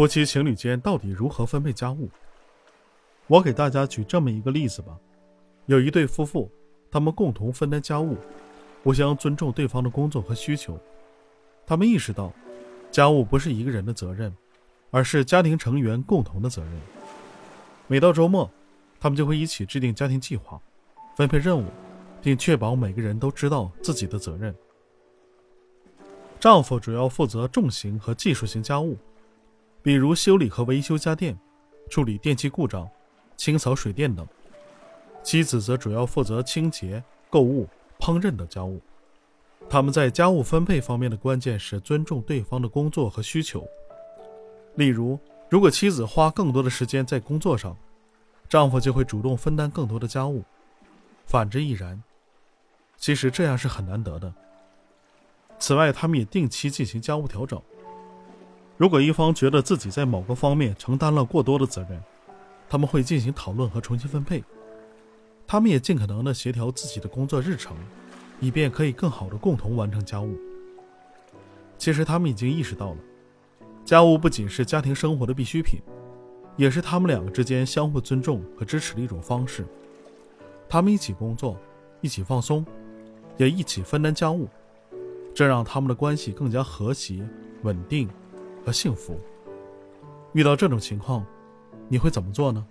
夫妻情侣间到底如何分配家务？我给大家举这么一个例子吧：有一对夫妇，他们共同分担家务，互相尊重对方的工作和需求。他们意识到，家务不是一个人的责任，而是家庭成员共同的责任。每到周末，他们就会一起制定家庭计划，分配任务，并确保每个人都知道自己的责任。丈夫主要负责重型和技术型家务。比如修理和维修家电、处理电器故障、清扫水电等；妻子则主要负责清洁、购物、烹饪等家务。他们在家务分配方面的关键是尊重对方的工作和需求。例如，如果妻子花更多的时间在工作上，丈夫就会主动分担更多的家务；反之亦然。其实这样是很难得的。此外，他们也定期进行家务调整。如果一方觉得自己在某个方面承担了过多的责任，他们会进行讨论和重新分配。他们也尽可能的协调自己的工作日程，以便可以更好的共同完成家务。其实他们已经意识到了，家务不仅是家庭生活的必需品，也是他们两个之间相互尊重和支持的一种方式。他们一起工作，一起放松，也一起分担家务，这让他们的关系更加和谐稳定。和幸福。遇到这种情况，你会怎么做呢？